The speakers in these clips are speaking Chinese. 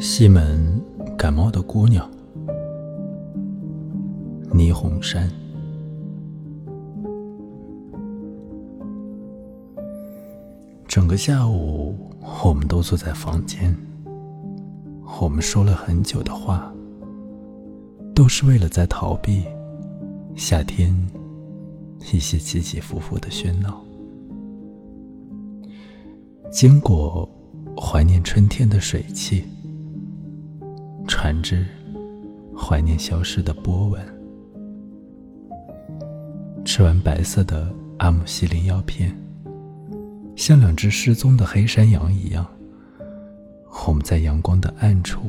西门感冒的姑娘，霓虹山。整个下午，我们都坐在房间，我们说了很久的话，都是为了在逃避夏天一些起起伏伏的喧闹。经过怀念春天的水汽。船只怀念消失的波纹。吃完白色的阿姆西林药片，像两只失踪的黑山羊一样，我们在阳光的暗处，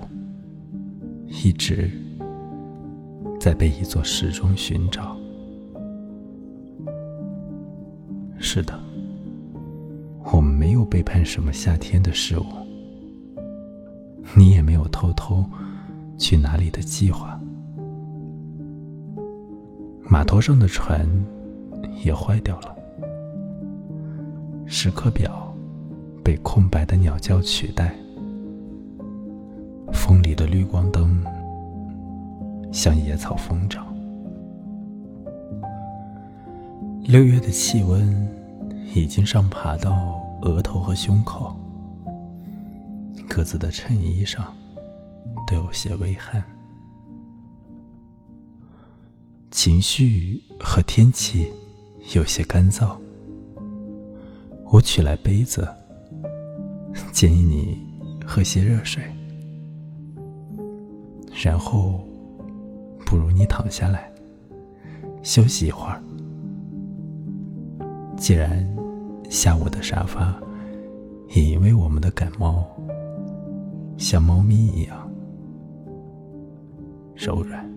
一直在被一座时钟寻找。是的，我们没有背叛什么夏天的事物，你也没有偷偷。去哪里的计划？码头上的船也坏掉了，时刻表被空白的鸟叫取代，风里的绿光灯像野草疯长。六月的气温已经上爬到额头和胸口，各自的衬衣上。都有些微汗，情绪和天气有些干燥。我取来杯子，建议你喝些热水，然后不如你躺下来休息一会儿。既然下午的沙发也因为我们的感冒像猫咪一样。柔软。